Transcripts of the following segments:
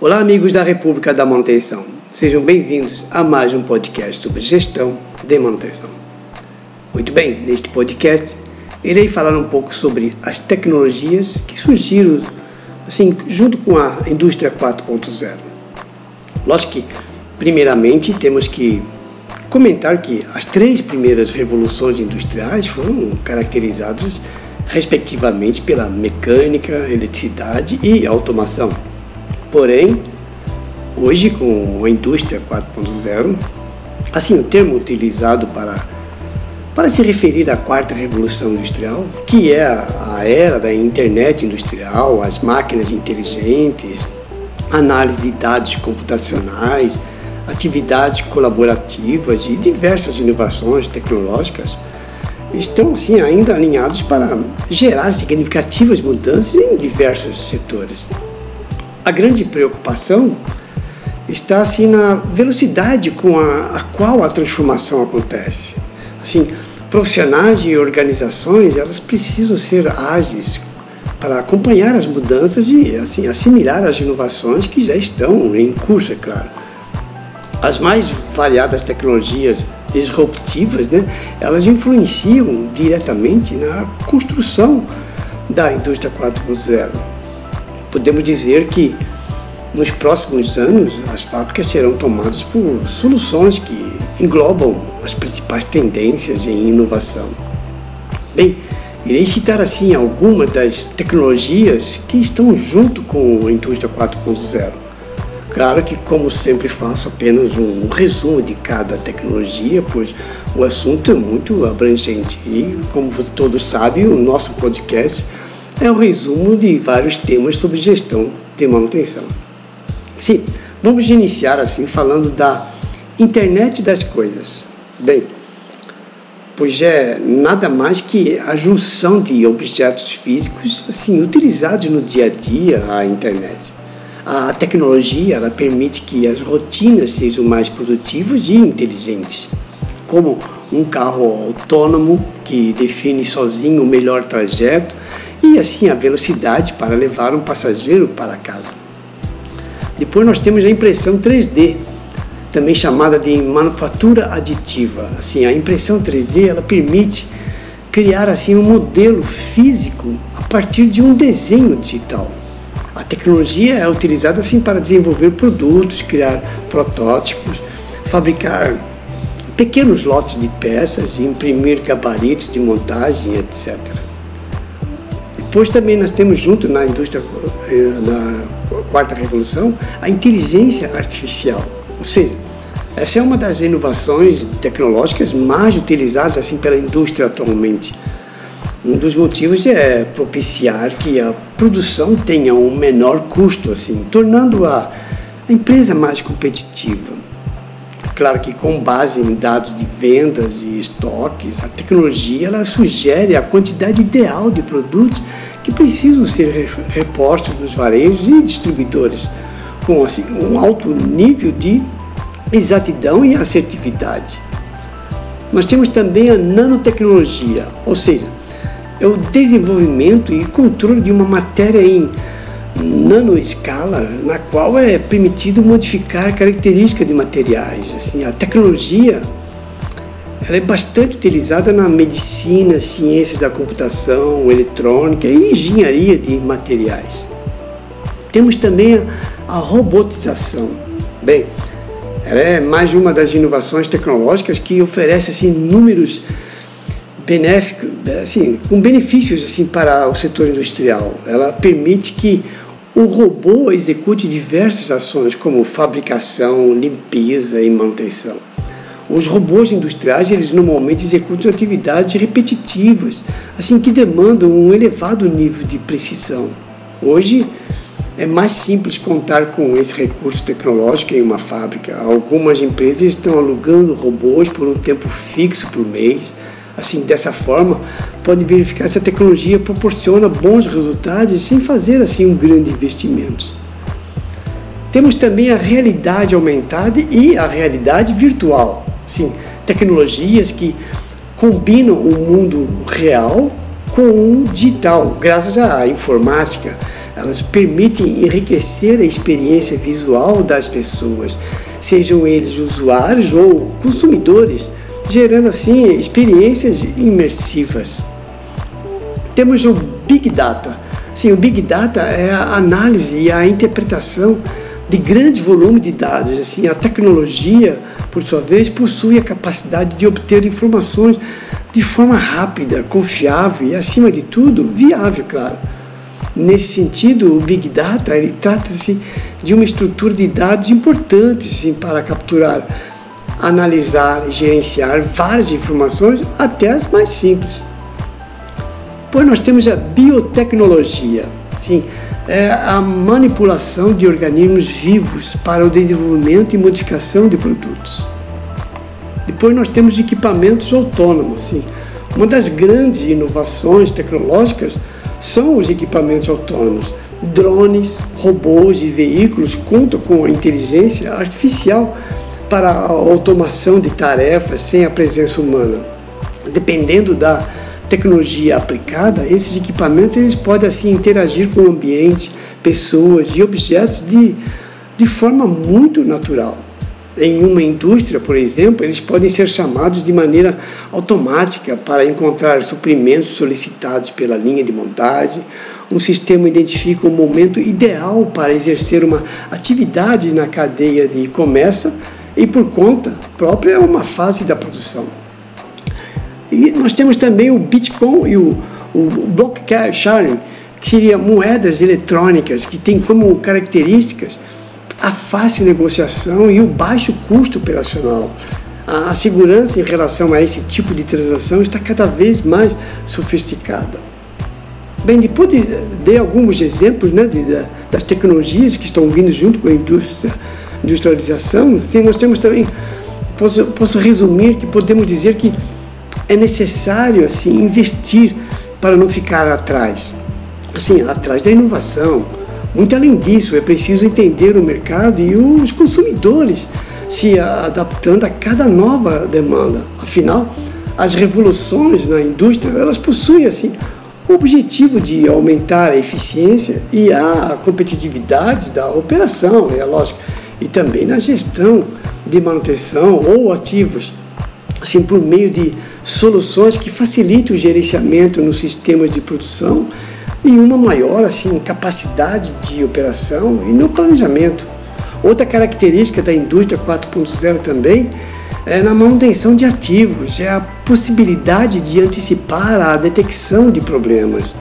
Olá, amigos da República da Manutenção. Sejam bem-vindos a mais um podcast sobre gestão de manutenção. Muito bem, neste podcast irei falar um pouco sobre as tecnologias que surgiram assim junto com a indústria 4.0. Lógico que, primeiramente, temos que comentar que as três primeiras revoluções industriais foram caracterizadas respectivamente pela mecânica, eletricidade e automação. Porém, hoje com a indústria 4.0, assim o termo utilizado para para se referir à quarta revolução industrial, que é a era da internet industrial, as máquinas inteligentes, análise de dados computacionais, atividades colaborativas e diversas inovações tecnológicas, estão assim ainda alinhados para gerar significativas mudanças em diversos setores. A grande preocupação está assim na velocidade com a, a qual a transformação acontece. Assim, profissionais e organizações elas precisam ser ágeis para acompanhar as mudanças e assim assimilar as inovações que já estão em curso, é claro. As mais variadas tecnologias disruptivas, né, elas influenciam diretamente na construção da indústria 4.0 podemos dizer que nos próximos anos as fábricas serão tomadas por soluções que englobam as principais tendências em inovação. Bem, irei citar assim algumas das tecnologias que estão junto com a indústria 4.0. Claro que, como sempre, faço apenas um resumo de cada tecnologia, pois o assunto é muito abrangente e, como todos sabem, o nosso podcast é um resumo de vários temas sobre gestão de manutenção. Sim, vamos iniciar assim falando da internet das coisas. Bem, pois é nada mais que a junção de objetos físicos assim utilizados no dia a dia a internet. A tecnologia ela permite que as rotinas sejam mais produtivas e inteligentes, como um carro autônomo que define sozinho o melhor trajeto e assim a velocidade para levar um passageiro para casa. Depois nós temos a impressão 3D, também chamada de manufatura aditiva. Assim, a impressão 3D ela permite criar assim um modelo físico a partir de um desenho digital. A tecnologia é utilizada assim para desenvolver produtos, criar protótipos, fabricar pequenos lotes de peças, imprimir gabaritos de montagem, etc. Depois também nós temos junto na indústria, eh, na quarta revolução, a inteligência artificial. Ou seja, essa é uma das inovações tecnológicas mais utilizadas assim pela indústria atualmente. Um dos motivos é propiciar que a produção tenha um menor custo, assim, tornando a, a empresa mais competitiva. Claro que com base em dados de vendas e estoques, a tecnologia ela sugere a quantidade ideal de produtos que precisam ser repostos nos varejos e distribuidores, com assim, um alto nível de exatidão e assertividade. Nós temos também a nanotecnologia, ou seja, é o desenvolvimento e controle de uma matéria em nanoescala, na qual é permitido modificar características de materiais. Assim, a tecnologia ela é bastante utilizada na medicina, ciências da computação, eletrônica e engenharia de materiais. Temos também a robotização. Bem, ela é mais uma das inovações tecnológicas que oferece assim números benéficos, assim, com benefícios assim para o setor industrial. Ela permite que o robô execute diversas ações, como fabricação, limpeza e manutenção. Os robôs industriais, eles normalmente executam atividades repetitivas, assim que demandam um elevado nível de precisão. Hoje é mais simples contar com esse recurso tecnológico em uma fábrica. Algumas empresas estão alugando robôs por um tempo fixo por mês Assim, dessa forma, pode verificar se a tecnologia proporciona bons resultados sem fazer assim um grande investimento. Temos também a realidade aumentada e a realidade virtual. Sim, tecnologias que combinam o mundo real com o digital, graças à informática, elas permitem enriquecer a experiência visual das pessoas, sejam eles usuários ou consumidores, gerando assim experiências imersivas. Temos o Big Data. Sim, o Big Data é a análise e a interpretação de grande volume de dados. Assim, a tecnologia, por sua vez, possui a capacidade de obter informações de forma rápida, confiável e, acima de tudo, viável, claro. Nesse sentido, o Big Data trata-se de uma estrutura de dados importante sim, para capturar, analisar e gerenciar várias informações, até as mais simples. Pois nós temos a biotecnologia, sim, é a manipulação de organismos vivos para o desenvolvimento e modificação de produtos. Depois nós temos equipamentos autônomos, sim. Uma das grandes inovações tecnológicas são os equipamentos autônomos. Drones, robôs e veículos contam com a inteligência artificial para a automação de tarefas sem a presença humana. Dependendo da tecnologia aplicada, esses equipamentos eles podem assim interagir com o ambiente, pessoas e objetos de, de forma muito natural. Em uma indústria, por exemplo, eles podem ser chamados de maneira automática para encontrar suprimentos solicitados pela linha de montagem. Um sistema identifica o momento ideal para exercer uma atividade na cadeia de começa e, por conta própria, uma fase da produção. E nós temos também o Bitcoin e o, o blockchain, que seriam moedas eletrônicas que têm como características a fácil negociação e o baixo custo operacional. A, segurança em relação a esse tipo de transação está cada vez mais sofisticada. Bem, depois de, de alguns exemplos né, de, das tecnologias que estão vindo junto com a indústria, industrialização, assim, nós temos também, posso, posso resumir que podemos dizer que é necessário assim investir para não ficar atrás, assim, atrás da inovação, muito além disso, é preciso entender o mercado e os consumidores se adaptando a cada nova demanda. Afinal, as revoluções na indústria, elas possuem assim o objetivo de aumentar a eficiência e a competitividade da operação, é lógico, e também na gestão de manutenção ou ativos, assim por meio de soluções que facilitem o gerenciamento nos sistemas de produção e uma maior assim capacidade de operação e no planejamento. Outra característica da indústria 4.0 também é na manutenção de ativos, é a possibilidade de antecipar a detecção de problemas.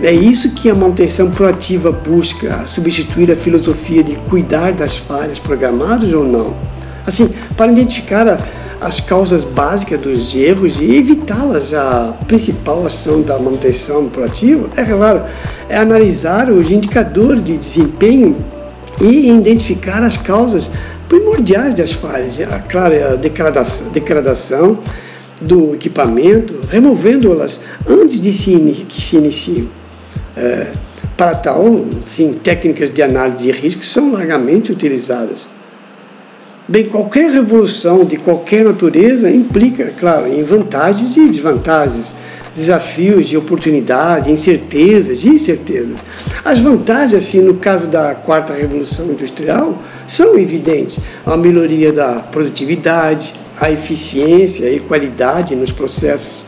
É isso que a manutenção proativa busca, substituir a filosofia de cuidar das falhas programadas ou não. Assim, para identificar a as causas básicas dos erros e evitá-las. A principal ação da manutenção proativa é, claro, é analisar os indicadores de desempenho e identificar as causas primordiais das falhas. É, é a degradação, degradação do equipamento, removendo-las antes de se, que se iniciem. É, para tal, sim, técnicas de análise de risco são largamente utilizadas. Bem, qualquer revolução de qualquer natureza implica, claro, em vantagens e desvantagens, desafios e oportunidades, incertezas e incertezas. As vantagens, assim, no caso da quarta revolução industrial, são evidentes: a melhoria da produtividade, a eficiência e qualidade nos processos,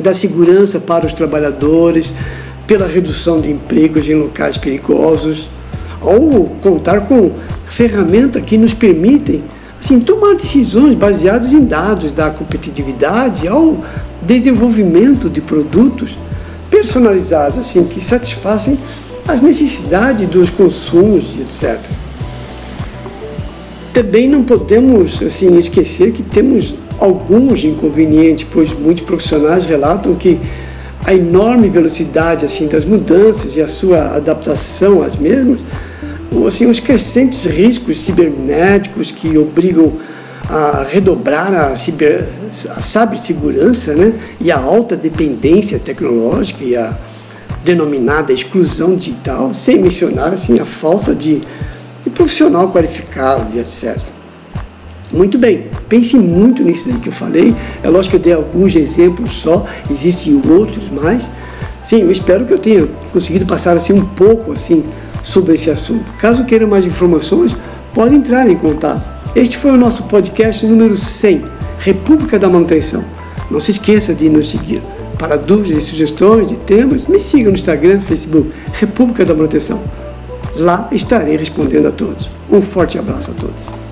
da segurança para os trabalhadores, pela redução de empregos em locais perigosos, ou contar com ferramenta que nos permitem assim, tomar decisões baseadas em dados da competitividade ao desenvolvimento de produtos personalizados assim que satisfazem as necessidades dos consumos, etc. Também não podemos assim esquecer que temos alguns inconvenientes, pois muitos profissionais relatam que a enorme velocidade assim das mudanças e a sua adaptação às mesmas assim, os crescentes riscos cibernéticos que obrigam a redobrar a, ciber, a cibersegurança né? e a alta dependência tecnológica e a denominada exclusão digital, sem mencionar assim, a falta de, de profissional qualificado e etc. Muito bem, pense muito nisso que eu falei. É lógico que eu dei alguns exemplos só, existem outros mais. Sim, eu espero que eu tenha conseguido passar assim um pouco assim sobre esse assunto. Caso queiram mais informações, pode entrar em contato. Este foi o nosso podcast número 100, República da Manutenção. Não se esqueça de nos seguir. Para dúvidas e sugestões de temas, me siga no Instagram, Facebook, República da Manutenção. Lá estarei respondendo a todos. Um forte abraço a todos.